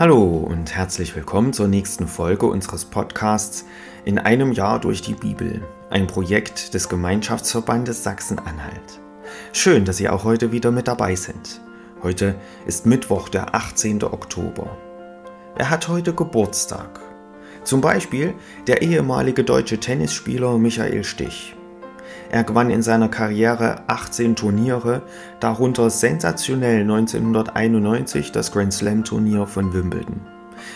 Hallo und herzlich willkommen zur nächsten Folge unseres Podcasts In einem Jahr durch die Bibel, ein Projekt des Gemeinschaftsverbandes Sachsen-Anhalt. Schön, dass Sie auch heute wieder mit dabei sind. Heute ist Mittwoch, der 18. Oktober. Er hat heute Geburtstag. Zum Beispiel der ehemalige deutsche Tennisspieler Michael Stich. Er gewann in seiner Karriere 18 Turniere, darunter sensationell 1991 das Grand Slam Turnier von Wimbledon.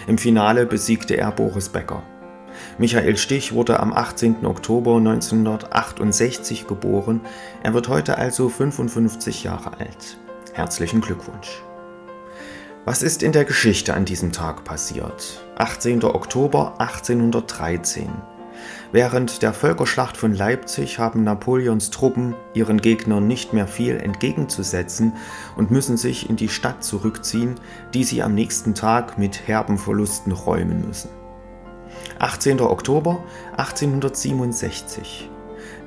Im Finale besiegte er Boris Becker. Michael Stich wurde am 18. Oktober 1968 geboren. Er wird heute also 55 Jahre alt. Herzlichen Glückwunsch. Was ist in der Geschichte an diesem Tag passiert? 18. Oktober 1813. Während der Völkerschlacht von Leipzig haben Napoleons Truppen ihren Gegnern nicht mehr viel entgegenzusetzen und müssen sich in die Stadt zurückziehen, die sie am nächsten Tag mit herben Verlusten räumen müssen. 18. Oktober 1867.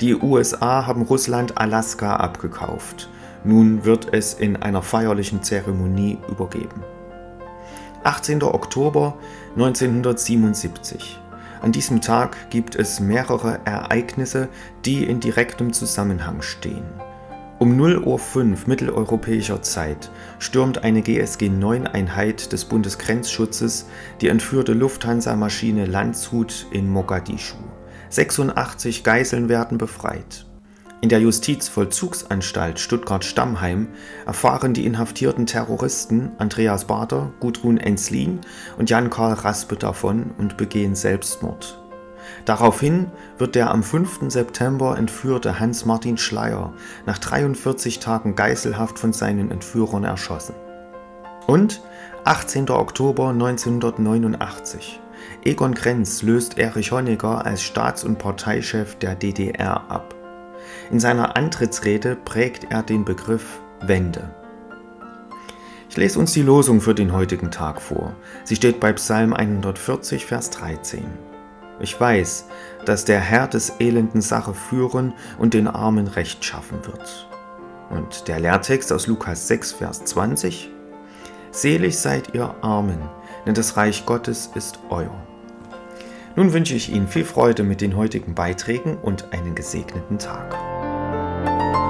Die USA haben Russland Alaska abgekauft. Nun wird es in einer feierlichen Zeremonie übergeben. 18. Oktober 1977. An diesem Tag gibt es mehrere Ereignisse, die in direktem Zusammenhang stehen. Um 0.05 Uhr mitteleuropäischer Zeit stürmt eine GSG-9-Einheit des Bundesgrenzschutzes die entführte Lufthansa-Maschine Landshut in Mogadischu. 86 Geiseln werden befreit. In der Justizvollzugsanstalt Stuttgart-Stammheim erfahren die inhaftierten Terroristen Andreas Bader, Gudrun Enslin und Jan-Karl Raspe davon und begehen Selbstmord. Daraufhin wird der am 5. September entführte Hans-Martin Schleier nach 43 Tagen Geiselhaft von seinen Entführern erschossen. Und 18. Oktober 1989. Egon Krenz löst Erich Honecker als Staats- und Parteichef der DDR ab. In seiner Antrittsrede prägt er den Begriff Wende. Ich lese uns die Losung für den heutigen Tag vor. Sie steht bei Psalm 140, Vers 13. Ich weiß, dass der Herr des Elenden Sache führen und den Armen Recht schaffen wird. Und der Lehrtext aus Lukas 6, Vers 20. Selig seid ihr Armen, denn das Reich Gottes ist euer. Nun wünsche ich Ihnen viel Freude mit den heutigen Beiträgen und einen gesegneten Tag. you